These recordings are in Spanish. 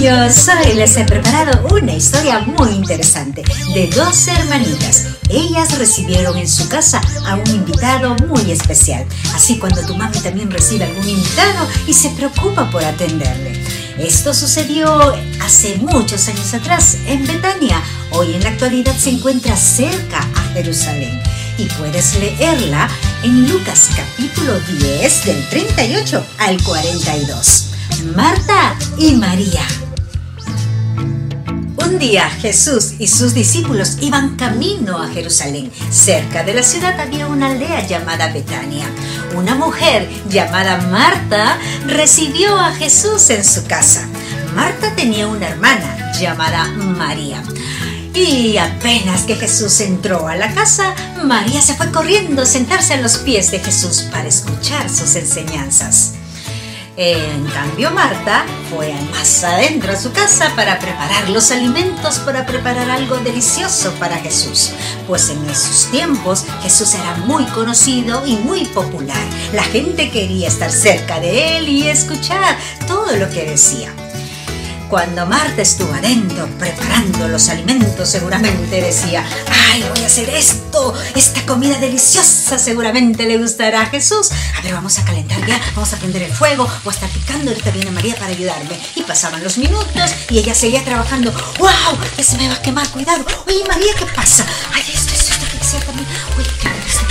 Niños, hoy les he preparado una historia muy interesante de dos hermanitas. Ellas recibieron en su casa a un invitado muy especial. Así cuando tu mami también recibe algún invitado y se preocupa por atenderle. Esto sucedió hace muchos años atrás en Betania. Hoy en la actualidad se encuentra cerca a Jerusalén. Y puedes leerla en Lucas capítulo 10 del 38 al 42. Marta y María. Un día Jesús y sus discípulos iban camino a Jerusalén. Cerca de la ciudad había una aldea llamada Betania. Una mujer llamada Marta recibió a Jesús en su casa. Marta tenía una hermana llamada María. Y apenas que Jesús entró a la casa, María se fue corriendo a sentarse a los pies de Jesús para escuchar sus enseñanzas. En cambio, Marta fue más adentro a su casa para preparar los alimentos, para preparar algo delicioso para Jesús. Pues en esos tiempos Jesús era muy conocido y muy popular. La gente quería estar cerca de él y escuchar todo lo que decía. Cuando Marta estuvo adentro preparando los alimentos, seguramente decía, ay, voy a hacer esto, esta comida deliciosa seguramente le gustará a Jesús. A ver, vamos a calentar ya, vamos a prender el fuego, o a estar picando, ahorita viene María para ayudarme. Y pasaban los minutos y ella seguía trabajando, wow, que se me va a quemar, cuidado. Oye, María, ¿qué pasa? Ay, esto, esto, esto, que decía también. Uy, ¿qué pasa?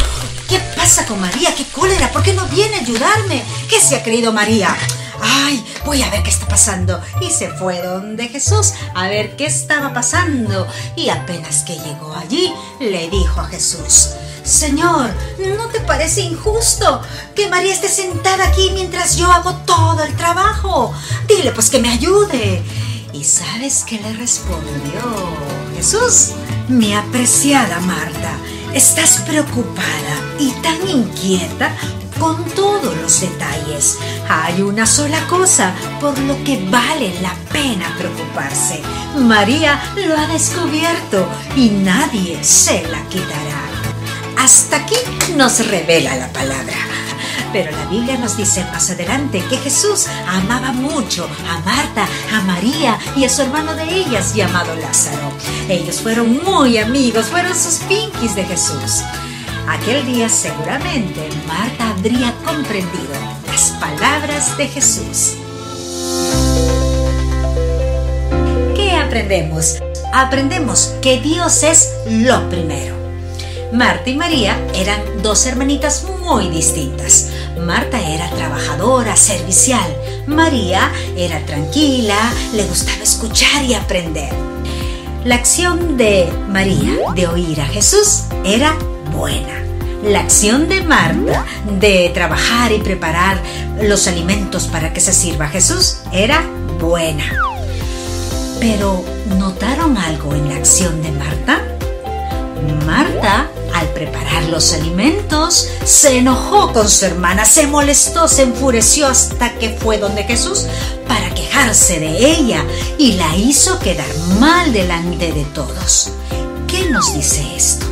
¿Qué pasa con María? ¿Qué cólera? ¿Por qué no viene a ayudarme? ¿Qué se ha creído María? Ay, voy a ver qué está pasando. Y se fue donde Jesús a ver qué estaba pasando. Y apenas que llegó allí, le dijo a Jesús, Señor, ¿no te parece injusto que María esté sentada aquí mientras yo hago todo el trabajo? Dile pues que me ayude. ¿Y sabes qué le respondió Jesús? Mi apreciada Marta, estás preocupada y tan inquieta con todos los detalles. Hay una sola cosa por lo que vale la pena preocuparse. María lo ha descubierto y nadie se la quitará. Hasta aquí nos revela la palabra. Pero la Biblia nos dice más adelante que Jesús amaba mucho a Marta, a María y a su hermano de ellas llamado Lázaro. Ellos fueron muy amigos, fueron sus pinkies de Jesús. Aquel día seguramente Marta habría comprendido las palabras de Jesús. ¿Qué aprendemos? Aprendemos que Dios es lo primero. Marta y María eran dos hermanitas muy distintas. Marta era trabajadora, servicial. María era tranquila, le gustaba escuchar y aprender. La acción de María de oír a Jesús era buena. La acción de Marta de trabajar y preparar los alimentos para que se sirva Jesús era buena. Pero ¿notaron algo en la acción de Marta? Marta, al preparar los alimentos, se enojó con su hermana, se molestó, se enfureció hasta que fue donde Jesús para quejarse de ella y la hizo quedar mal delante de todos. ¿Qué nos dice esto?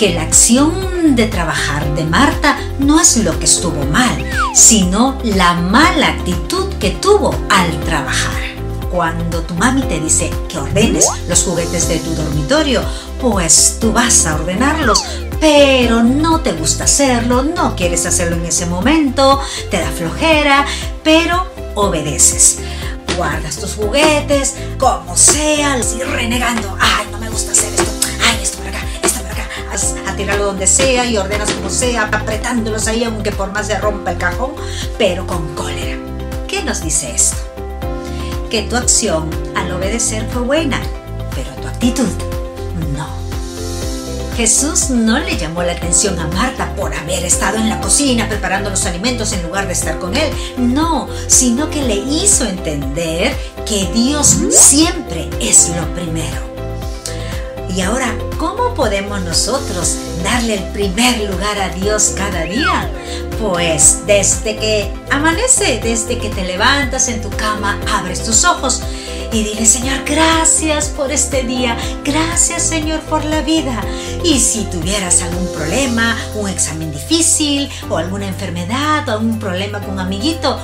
Que la acción de trabajar de Marta no es lo que estuvo mal, sino la mala actitud que tuvo al trabajar. Cuando tu mami te dice que ordenes los juguetes de tu dormitorio, pues tú vas a ordenarlos, pero no te gusta hacerlo, no quieres hacerlo en ese momento, te da flojera, pero obedeces. Guardas tus juguetes, como sea, y renegando, ay, no me gusta hacer tirarlo donde sea y ordenas como sea, apretándolos ahí aunque por más se rompa el cajón, pero con cólera. ¿Qué nos dice esto? Que tu acción al obedecer fue buena, pero tu actitud no. Jesús no le llamó la atención a Marta por haber estado en la cocina preparando los alimentos en lugar de estar con él. No, sino que le hizo entender que Dios siempre es lo primero. Y ahora, ¿cómo podemos nosotros darle el primer lugar a Dios cada día? Pues desde que amanece, desde que te levantas en tu cama, abres tus ojos y dile, Señor, gracias por este día, gracias Señor por la vida. Y si tuvieras algún problema, un examen difícil o alguna enfermedad o algún problema con un amiguito,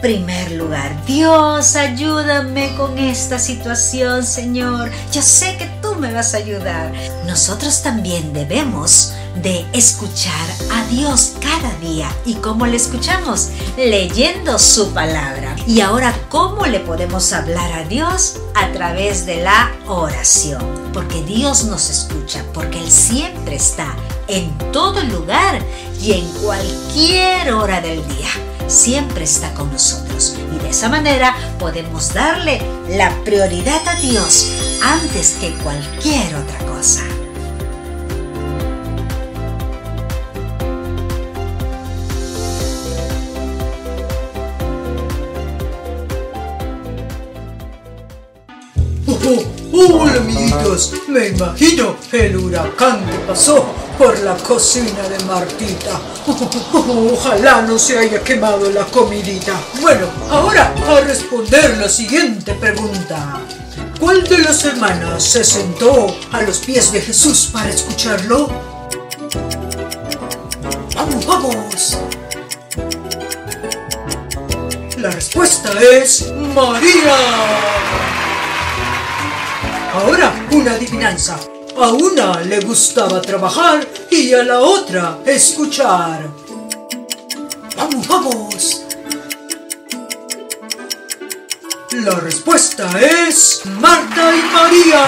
primer lugar. Dios, ayúdame con esta situación, Señor. Yo sé que tú me vas a ayudar. Nosotros también debemos de escuchar a Dios cada día. ¿Y cómo le escuchamos? Leyendo su palabra. Y ahora, ¿cómo le podemos hablar a Dios? A través de la oración. Porque Dios nos escucha, porque Él siempre está en todo lugar y en cualquier hora del día. Siempre está con nosotros y de esa manera podemos darle la prioridad a Dios antes que cualquier otra cosa. Hola amiguitos, me imagino el huracán que pasó por la cocina de Martita. Ojalá no se haya quemado la comidita. Bueno, ahora a responder la siguiente pregunta. ¿Cuál de las hermanas se sentó a los pies de Jesús para escucharlo? ¡Vamos, vamos! La respuesta es María. Ahora, una adivinanza. A una le gustaba trabajar y a la otra escuchar. ¡Vamos, vamos! La respuesta es Marta y María.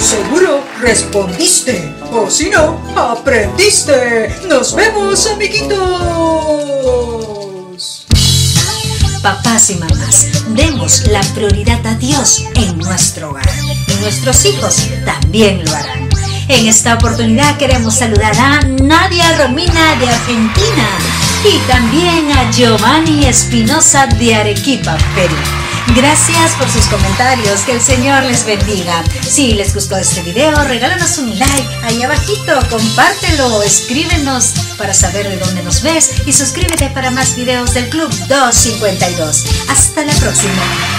Seguro respondiste. O si no, aprendiste. Nos vemos, amiguitos. Papás y mamás, demos la prioridad a Dios en nuestro hogar. Y nuestros hijos también lo harán. En esta oportunidad queremos saludar a Nadia Romina de Argentina y también a Giovanni Espinosa de Arequipa, Perú. Gracias por sus comentarios, que el Señor les bendiga. Si les gustó este video, regálanos un like ahí abajito, compártelo, escríbenos para saber de dónde nos ves y suscríbete para más videos del Club 252. Hasta la próxima.